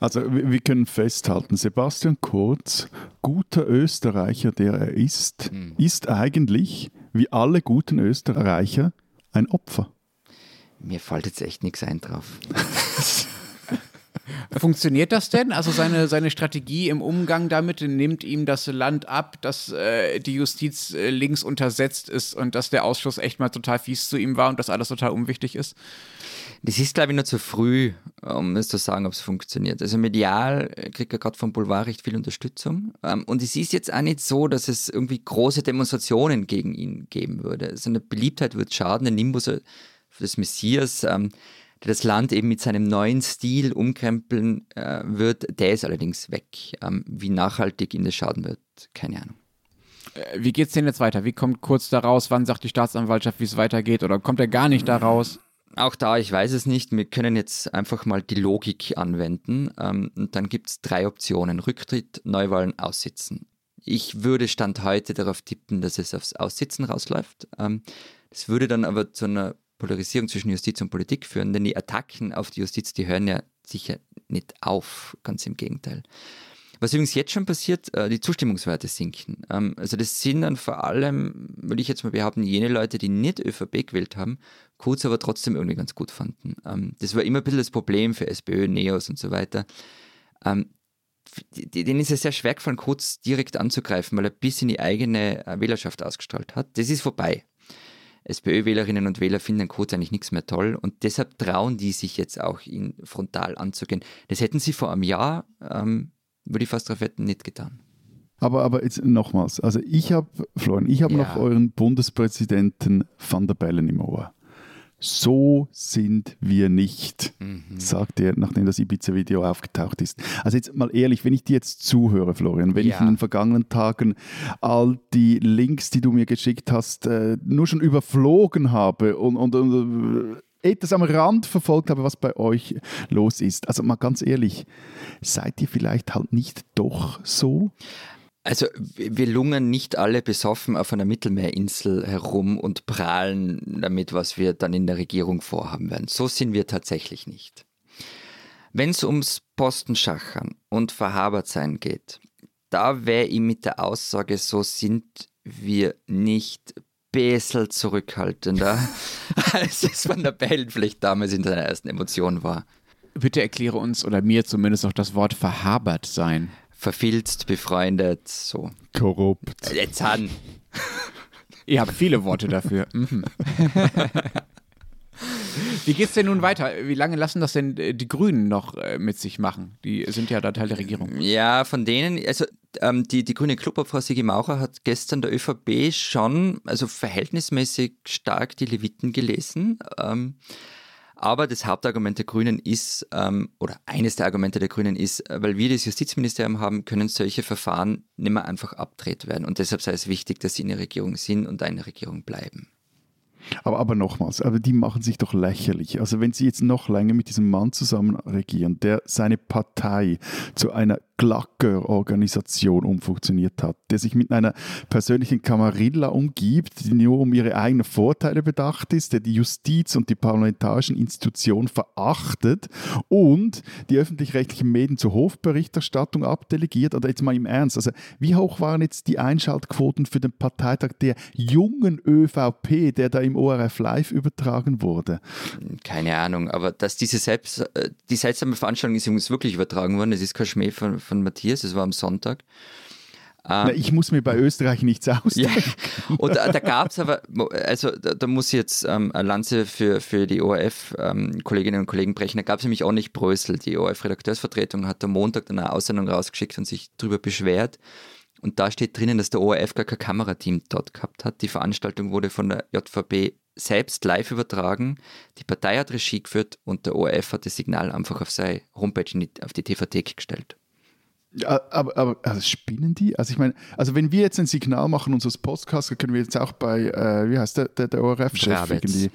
Also wir können festhalten, Sebastian Kurz, guter Österreicher, der er ist, mhm. ist eigentlich, wie alle guten Österreicher, ein Opfer. Mir fällt jetzt echt nichts ein drauf. Funktioniert das denn? Also seine, seine Strategie im Umgang damit nimmt ihm das Land ab, dass äh, die Justiz äh, links untersetzt ist und dass der Ausschuss echt mal total fies zu ihm war und dass alles total unwichtig ist? Das ist, glaube ich, noch zu früh, um es zu sagen, ob es funktioniert. Also medial kriegt er gerade vom Boulevard recht viel Unterstützung. Ähm, und es ist jetzt auch nicht so, dass es irgendwie große Demonstrationen gegen ihn geben würde. Seine Beliebtheit wird schaden. Der Nimbus des Messias, ähm, der das Land eben mit seinem neuen Stil umkrempeln äh, wird, der ist allerdings weg. Ähm, wie nachhaltig ihn das schaden wird, keine Ahnung. Äh, wie geht es denn jetzt weiter? Wie kommt kurz daraus? Wann sagt die Staatsanwaltschaft, wie es weitergeht? Oder kommt er gar nicht daraus? Auch da, ich weiß es nicht. Wir können jetzt einfach mal die Logik anwenden. Ähm, und dann gibt es drei Optionen: Rücktritt, Neuwahlen, Aussitzen. Ich würde Stand heute darauf tippen, dass es aufs Aussitzen rausläuft. Ähm, das würde dann aber zu einer Polarisierung zwischen Justiz und Politik führen, denn die Attacken auf die Justiz, die hören ja sicher nicht auf, ganz im Gegenteil. Was übrigens jetzt schon passiert, äh, die Zustimmungswerte sinken. Ähm, also das sind dann vor allem, würde ich jetzt mal behaupten, jene Leute, die nicht ÖVP gewählt haben, Kurz aber trotzdem irgendwie ganz gut fanden. Ähm, das war immer ein bisschen das Problem für SPÖ, Neos und so weiter. Ähm, denen ist es sehr schwer gefallen, Kurz direkt anzugreifen, weil er bis in die eigene äh, Wählerschaft ausgestrahlt hat. Das ist vorbei. SPÖ-Wählerinnen und Wähler finden Kurz eigentlich nichts mehr toll und deshalb trauen die sich jetzt auch, ihn frontal anzugehen. Das hätten sie vor einem Jahr ähm, würde ich fast darauf wetten, nicht getan. Aber, aber jetzt nochmals, also ich habe, Florian, ich habe ja. noch euren Bundespräsidenten Van der Bellen im Ohr. So sind wir nicht, mhm. sagt er, nachdem das Ibiza-Video aufgetaucht ist. Also jetzt mal ehrlich, wenn ich dir jetzt zuhöre, Florian, wenn ja. ich in den vergangenen Tagen all die Links, die du mir geschickt hast, äh, nur schon überflogen habe und, und, und etwas am Rand verfolgt habe, was bei euch los ist. Also mal ganz ehrlich, seid ihr vielleicht halt nicht doch so? Also wir lungern nicht alle besoffen auf einer Mittelmeerinsel herum und prahlen damit, was wir dann in der Regierung vorhaben werden. So sind wir tatsächlich nicht. Wenn es ums Postenschachern und verhabert sein geht, da wäre ich mit der Aussage, so sind wir nicht bisschen zurückhaltender, als es Van der Bellen vielleicht damals in seiner ersten Emotion war. Bitte erkläre uns oder mir zumindest noch das Wort verhabert sein. Verfilzt, befreundet, so. Korrupt. Jetzt an. Ihr habt viele Worte dafür. Wie geht's denn nun weiter? Wie lange lassen das denn äh, die Grünen noch äh, mit sich machen? Die sind ja da Teil der Regierung. Ja, von denen, also ähm, die, die grüne Clubobfrau Sigi Maurer hat gestern der ÖVP schon, also verhältnismäßig stark die Leviten gelesen. Ähm, aber das Hauptargument der Grünen ist, ähm, oder eines der Argumente der Grünen ist, äh, weil wir das Justizministerium haben, können solche Verfahren nicht mehr einfach abdreht werden. Und deshalb sei es wichtig, dass sie in der Regierung sind und eine Regierung bleiben. Aber, aber nochmals, aber die machen sich doch lächerlich. Also wenn sie jetzt noch länger mit diesem Mann zusammen regieren, der seine Partei zu einer Glacker-Organisation umfunktioniert hat, der sich mit einer persönlichen Kamarilla umgibt, die nur um ihre eigenen Vorteile bedacht ist, der die Justiz und die parlamentarischen Institutionen verachtet und die öffentlich-rechtlichen Medien zur Hofberichterstattung abdelegiert. Oder jetzt mal im Ernst, also wie hoch waren jetzt die Einschaltquoten für den Parteitag der jungen ÖVP, der da im ORF Live übertragen wurde? Keine Ahnung, aber dass diese selbst, äh, die seltsame Veranstaltung ist übrigens wirklich übertragen worden, es ist kein Schmäh von, von Matthias, es war am Sonntag. Na, ich muss mir bei Österreich nichts ausdenken. Ja. Und da, da gab es aber, also da, da, muss ich jetzt ähm, eine Lanze für, für die ORF-Kolleginnen ähm, und Kollegen brechen. Da gab es nämlich auch nicht Brösel. Die ORF-Redakteursvertretung hat am Montag dann eine Aussendung rausgeschickt und sich darüber beschwert. Und da steht drinnen, dass der ORF gar kein Kamerateam dort gehabt hat. Die Veranstaltung wurde von der JVB selbst live übertragen. Die Partei hat Regie geführt und der ORF hat das Signal einfach auf seine Homepage, auf die TVT gestellt. Ja, aber, aber also spinnen die? Also ich meine, also wenn wir jetzt ein Signal machen, unseres Podcasts, können wir jetzt auch bei, äh, wie heißt der, der, der ORF-Chef irgendwie.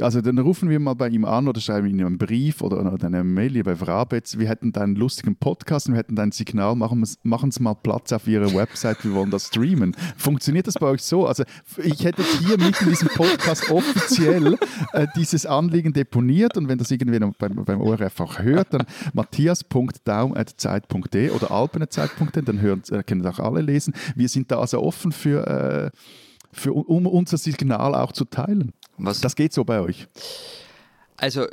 Also dann rufen wir mal bei ihm an oder schreiben ihm einen Brief oder, eine Mail bei Vrabetz. Wir hätten da einen lustigen Podcast wir hätten da ein Signal, machen Sie mal Platz auf Ihrer Website, wir wollen das streamen. Funktioniert das bei euch so? Also ich hätte hier mit in diesem Podcast offiziell äh, dieses Anliegen deponiert und wenn das irgendwie beim, beim ORF auch hört, dann matthias.daum.zeit.de oder Alpenzeitpunkt, dann hören, äh, können auch alle lesen. Wir sind da also offen für, äh, für um unser Signal auch zu teilen. Was? Das geht so bei euch. Also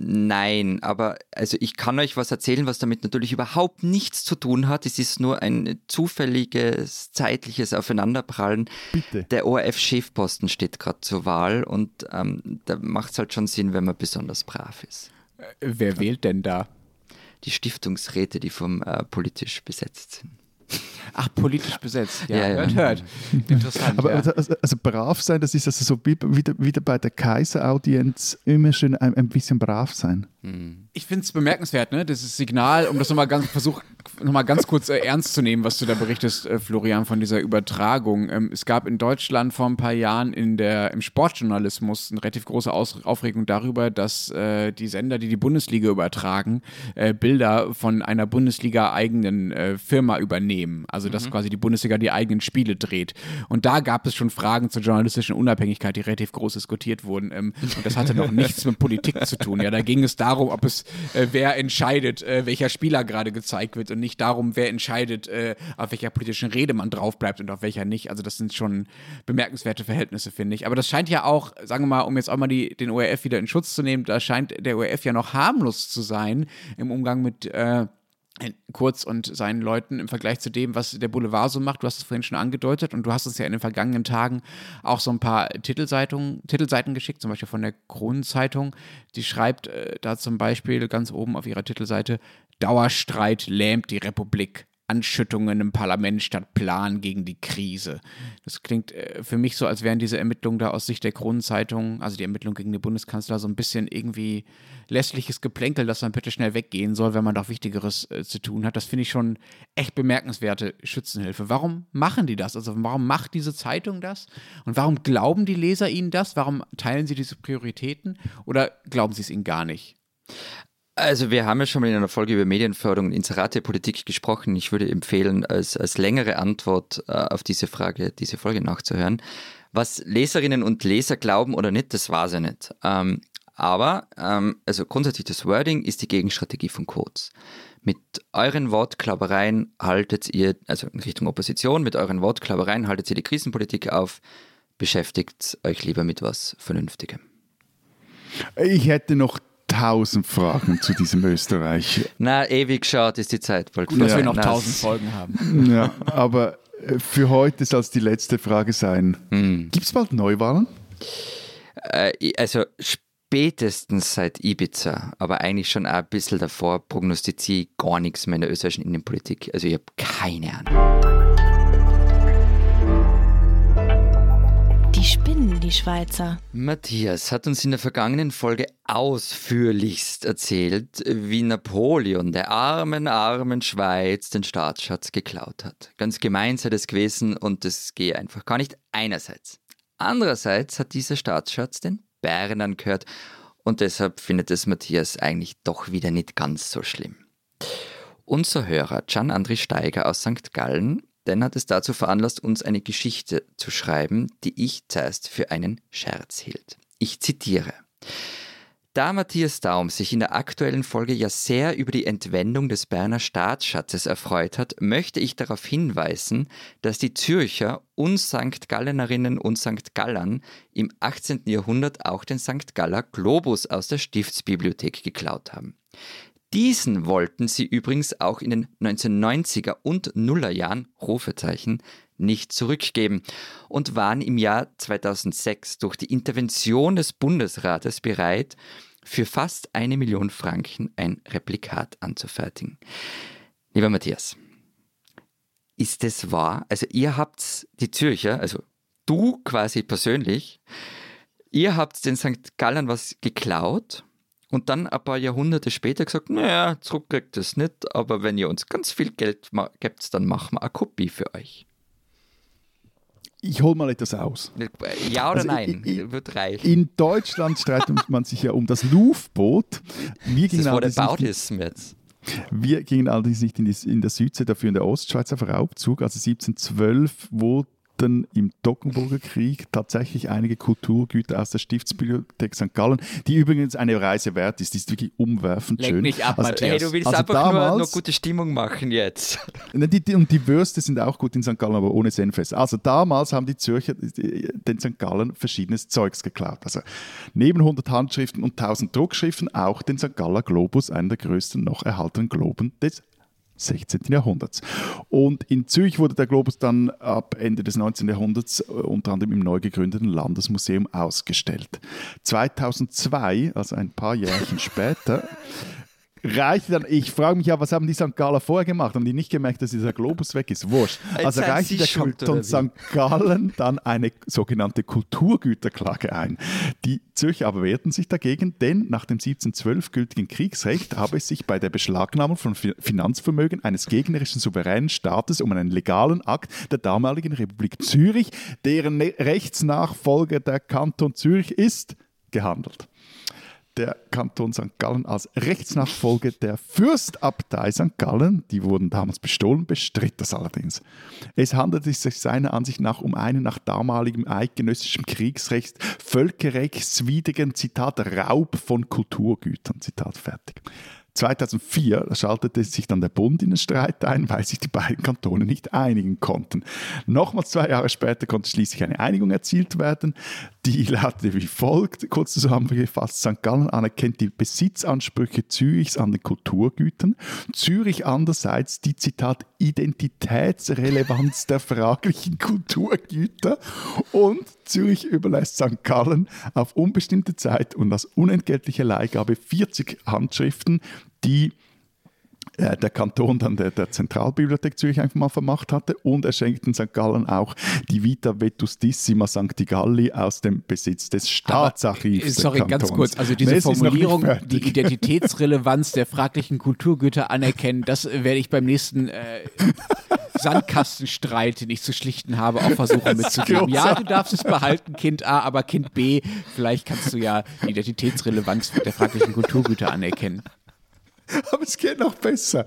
Nein, aber also ich kann euch was erzählen, was damit natürlich überhaupt nichts zu tun hat. Es ist nur ein zufälliges zeitliches Aufeinanderprallen. Bitte. Der ORF-Chefposten steht gerade zur Wahl und ähm, da macht es halt schon Sinn, wenn man besonders brav ist. Äh, wer wählt denn da? die Stiftungsräte, die vom äh, politisch besetzt sind. Ach, politisch besetzt. Ja, ja, ja. hört, hört. Interessant. Aber ja. also, also, brav sein, das ist also so wie, wieder, wieder bei der Kaiseraudienz immer schön ein, ein bisschen brav sein. Hm. Ich finde es bemerkenswert, ne? Dieses Signal, um das nochmal ganz, versuch, nochmal ganz kurz äh, ernst zu nehmen, was du da berichtest, äh, Florian, von dieser Übertragung. Ähm, es gab in Deutschland vor ein paar Jahren in der, im Sportjournalismus eine relativ große Aus Aufregung darüber, dass äh, die Sender, die die Bundesliga übertragen, äh, Bilder von einer Bundesliga-eigenen äh, Firma übernehmen. Also, dass mhm. quasi die Bundesliga die eigenen Spiele dreht. Und da gab es schon Fragen zur journalistischen Unabhängigkeit, die relativ groß diskutiert wurden. Ähm, und das hatte noch nichts mit Politik zu tun. Ja, da ging es darum, ob es, äh, wer entscheidet, äh, welcher Spieler gerade gezeigt wird und nicht darum, wer entscheidet, äh, auf welcher politischen Rede man drauf bleibt und auf welcher nicht. Also, das sind schon bemerkenswerte Verhältnisse, finde ich. Aber das scheint ja auch, sagen wir mal, um jetzt auch mal die, den ORF wieder in Schutz zu nehmen, da scheint der ORF ja noch harmlos zu sein im Umgang mit äh, Kurz und seinen Leuten im Vergleich zu dem, was der Boulevard so macht. Du hast es vorhin schon angedeutet und du hast uns ja in den vergangenen Tagen auch so ein paar Titelseiten, geschickt, zum Beispiel von der Kronenzeitung. Die schreibt äh, da zum Beispiel ganz oben auf ihrer Titelseite: Dauerstreit lähmt die Republik. Anschüttungen im Parlament statt Plan gegen die Krise. Das klingt äh, für mich so, als wären diese Ermittlungen da aus Sicht der Kronenzeitung, also die Ermittlungen gegen den Bundeskanzler, so ein bisschen irgendwie lässliches Geplänkel, dass man bitte schnell weggehen soll, wenn man doch Wichtigeres äh, zu tun hat. Das finde ich schon echt bemerkenswerte Schützenhilfe. Warum machen die das? Also warum macht diese Zeitung das? Und warum glauben die Leser ihnen das? Warum teilen sie diese Prioritäten? Oder glauben sie es ihnen gar nicht? Also wir haben ja schon mal in einer Folge über Medienförderung und Inseratepolitik gesprochen. Ich würde empfehlen, als, als längere Antwort äh, auf diese Frage, diese Folge nachzuhören. Was Leserinnen und Leser glauben oder nicht, das war sie nicht. Ähm, aber, ähm, also grundsätzlich das Wording ist die Gegenstrategie von Codes. Mit euren Wortklaubereien haltet ihr, also in Richtung Opposition, mit euren Wortklaubereien haltet ihr die Krisenpolitik auf, beschäftigt euch lieber mit was Vernünftigem. Ich hätte noch tausend Fragen zu diesem Österreich. Na, ewig schaut ist die Zeit. Gut, dass Ja. wir noch tausend Folgen haben. Ja, aber äh, für heute soll es die letzte Frage sein. Hm. Gibt es bald Neuwahlen? Äh, also spätestens seit Ibiza, aber eigentlich schon auch ein bisschen davor, prognostiziere ich gar nichts mehr in der österreichischen Innenpolitik. Also ich habe keine Ahnung. Die spinnen, die Schweizer. Matthias hat uns in der vergangenen Folge ausführlichst erzählt, wie Napoleon der armen, armen Schweiz den Staatsschatz geklaut hat. Ganz gemein sei das gewesen und das gehe einfach gar nicht einerseits. Andererseits hat dieser Staatsschatz den Bernern gehört und deshalb findet es Matthias eigentlich doch wieder nicht ganz so schlimm. Unser Hörer Gian André Steiger aus St. Gallen, denn hat es dazu veranlasst, uns eine Geschichte zu schreiben, die ich zuerst für einen Scherz hielt. Ich zitiere. Da Matthias Daum sich in der aktuellen Folge ja sehr über die Entwendung des Berner Staatsschatzes erfreut hat, möchte ich darauf hinweisen, dass die Zürcher und St. Gallenerinnen und St. Gallern im 18. Jahrhundert auch den St. Galler Globus aus der Stiftsbibliothek geklaut haben. Diesen wollten sie übrigens auch in den 1990er und Nullerjahren, Rufezeichen, nicht zurückgeben und waren im Jahr 2006 durch die Intervention des Bundesrates bereit, für fast eine Million Franken ein Replikat anzufertigen. Lieber Matthias, ist es wahr? Also ihr habt die Zürcher, also du quasi persönlich, ihr habt den St. Gallern was geklaut und dann ein paar Jahrhunderte später gesagt, naja, zurückkriegt es nicht, aber wenn ihr uns ganz viel Geld gebt, dann machen wir eine Kopie für euch. Ich hole mal etwas aus. Ja oder Also nein? ich- ich- Wird reichen. In Deutschland streitet man sich ja um das Louvre-Boot. Wir Das nicht, Whataboutism jetzt. wir gingen allerdings nicht in, die, in der Südsee, dafür in der Ostschweiz auf Raubzug. Also 1712 wurden im Toggenburger Krieg tatsächlich einige Kulturgüter aus der Stiftsbibliothek St. Gallen, die übrigens eine Reise wert ist. Die ist wirklich umwerfend Lenk schön. mich ab, Also- Matthias. Hey, du willst Also einfach nur, damals- nur gute Stimmung machen jetzt. Die, die, und die Würste sind auch gut in St. Gallen, aber ohne Senfest. Also damals haben die Zürcher den St. Gallen verschiedenes Zeugs geklaut. Also neben 100 Handschriften und 1000 Druckschriften auch den St. Galler Globus, einen der größten noch erhaltenen Globen des 16. Jahrhunderts. Und in Zürich wurde der Globus dann ab Ende des 19. Jahrhunderts äh, unter anderem im neu gegründeten Landesmuseum ausgestellt. 2002, also ein paar Jährchen später, reichte dann, ich frage mich ja, was haben die St. Galler vorher gemacht? Haben die nicht gemerkt, dass dieser Globus weg ist? Wurscht. Also Sie der Kanton St. Gallen dann eine sogenannte Kulturgüterklage ein. Die Zürcher aber wehrten sich dagegen, denn nach dem 1712 gültigen Kriegsrecht habe es sich bei der Beschlagnahmung von Fi- Finanzvermögen eines gegnerischen souveränen Staates um einen legalen Akt der damaligen Republik Zürich, deren Rechtsnachfolger der Kanton Zürich ist, gehandelt der Kanton St. Gallen als Rechtsnachfolge der Fürstabtei St. Gallen, die wurden damals bestohlen, bestritt das allerdings. Es handelte sich seiner Ansicht nach um einen nach damaligem eidgenössischem Kriegsrecht völkerrechtswidrigen, Zitat, Raub von Kulturgütern, Zitat fertig. 2004 schaltete sich dann der Bund in den Streit ein, weil sich die beiden Kantone nicht einigen konnten. Nochmals zwei Jahre später konnte schließlich eine Einigung erzielt werden. Die lautete wie folgt, kurz zusammengefasst, St. Gallen anerkennt die Besitzansprüche Zürichs an den Kulturgütern, Zürich andererseits die, Zitat, Identitätsrelevanz der fraglichen Kulturgüter und Zürich überlässt St. Gallen auf unbestimmte Zeit und als unentgeltliche Leihgabe 40 Handschriften, die äh, der Kanton dann der, der Zentralbibliothek Zürich einfach mal vermacht hatte und er schenkten St. Gallen auch die Vita Vetustissima Sancti Galli aus dem Besitz des Staatsarchivs. des Sorry, ganz kurz. Also Nee, diese nicht Formulierung, die Identitätsrelevanz der fraglichen Kulturgüter anerkennen, das werde ich beim nächsten äh, Sandkastenstreit, den ich zu schlichten habe, auch versuchen mitzugeben. Ja, du darfst es behalten, Kind A, aber Kind B, vielleicht kannst du ja die Identitätsrelevanz der fraglichen Kulturgüter anerkennen. Aber es geht noch besser.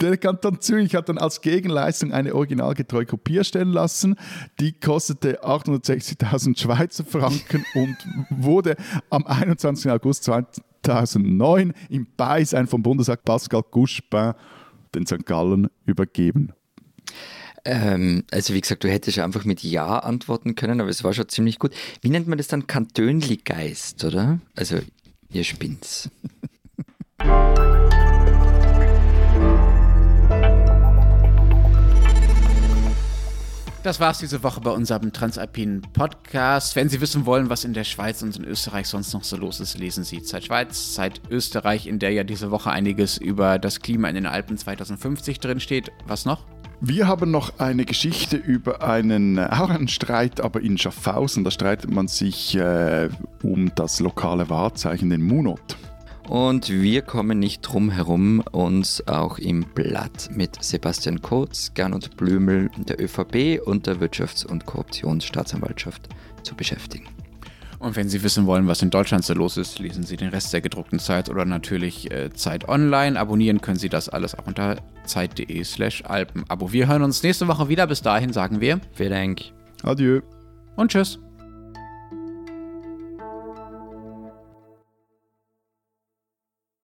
Der Kanton Zürich hat dann als Gegenleistung eine originalgetreue Kopie erstellen lassen. Die kostete 860.000 Schweizer Franken und wurde am 21. August 2009 im Beisein vom Bundesrat Pascal Couchepin den St. Gallen übergeben. Ähm, also wie gesagt, du hättest ja einfach mit Ja antworten können, aber es war schon ziemlich gut. Wie nennt man das dann? Kantönli-Geist, oder? Also Ihr spinnt's. Das war's diese Woche bei unserem Transalpinen Podcast. Wenn Sie wissen wollen, was in der Schweiz und in Österreich sonst noch so los ist, lesen Sie Zeit Schweiz, Zeit Österreich, in der ja diese Woche einiges über das Klima in den Alpen 2050 drinsteht. Was noch? Wir haben noch eine Geschichte über einen, äh, auch einen Streit, aber in Schaffhausen. Da streitet man sich äh, um das lokale Wahrzeichen, den Munot. Und wir kommen nicht drum herum, uns auch im Blatt mit Sebastian Kurz, Gernot Blümel, der ÖVP und der Wirtschafts- und Korruptionsstaatsanwaltschaft zu beschäftigen. Und wenn Sie wissen wollen, was in Deutschland so los ist, lesen Sie den Rest der gedruckten Zeit oder natürlich äh, Zeit Online. Abonnieren können Sie das alles auch unter zeit.de slash Alpenabo. Wir hören uns nächste Woche wieder. Bis dahin sagen wir Vielen Dank. Adieu. und tschüss.